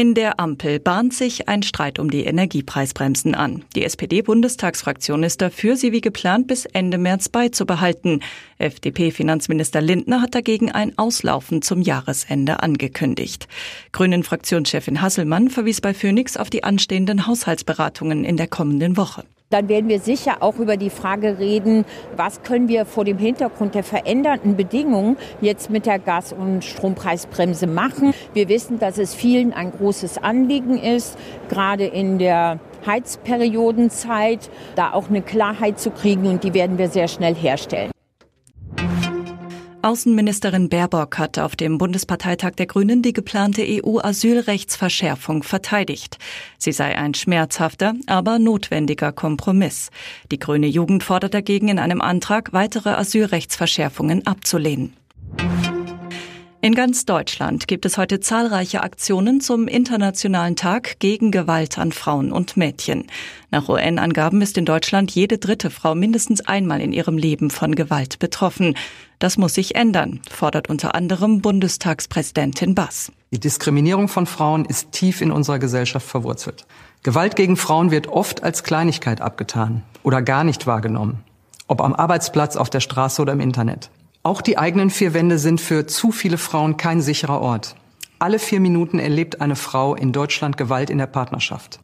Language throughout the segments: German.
In der Ampel bahnt sich ein Streit um die Energiepreisbremsen an. Die SPD-Bundestagsfraktion ist dafür, sie wie geplant bis Ende März beizubehalten. FDP-Finanzminister Lindner hat dagegen ein Auslaufen zum Jahresende angekündigt. Grünen-Fraktionschefin Hasselmann verwies bei Phoenix auf die anstehenden Haushaltsberatungen in der kommenden Woche. Dann werden wir sicher auch über die Frage reden, was können wir vor dem Hintergrund der veränderten Bedingungen jetzt mit der Gas- und Strompreisbremse machen. Wir wissen, dass es vielen ein großes Anliegen ist, gerade in der Heizperiodenzeit, da auch eine Klarheit zu kriegen und die werden wir sehr schnell herstellen. Außenministerin Baerbock hat auf dem Bundesparteitag der Grünen die geplante EU-Asylrechtsverschärfung verteidigt. Sie sei ein schmerzhafter, aber notwendiger Kompromiss. Die grüne Jugend fordert dagegen in einem Antrag, weitere Asylrechtsverschärfungen abzulehnen. In ganz Deutschland gibt es heute zahlreiche Aktionen zum Internationalen Tag gegen Gewalt an Frauen und Mädchen. Nach UN-Angaben ist in Deutschland jede dritte Frau mindestens einmal in ihrem Leben von Gewalt betroffen. Das muss sich ändern, fordert unter anderem Bundestagspräsidentin Bass. Die Diskriminierung von Frauen ist tief in unserer Gesellschaft verwurzelt. Gewalt gegen Frauen wird oft als Kleinigkeit abgetan oder gar nicht wahrgenommen, ob am Arbeitsplatz, auf der Straße oder im Internet. Auch die eigenen vier Wände sind für zu viele Frauen kein sicherer Ort. Alle vier Minuten erlebt eine Frau in Deutschland Gewalt in der Partnerschaft.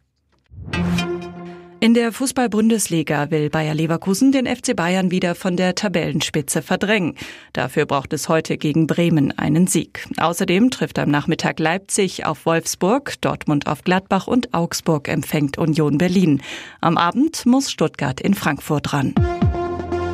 In der Fußball-Bundesliga will Bayer Leverkusen den FC Bayern wieder von der Tabellenspitze verdrängen. Dafür braucht es heute gegen Bremen einen Sieg. Außerdem trifft am Nachmittag Leipzig auf Wolfsburg, Dortmund auf Gladbach und Augsburg empfängt Union Berlin. Am Abend muss Stuttgart in Frankfurt ran.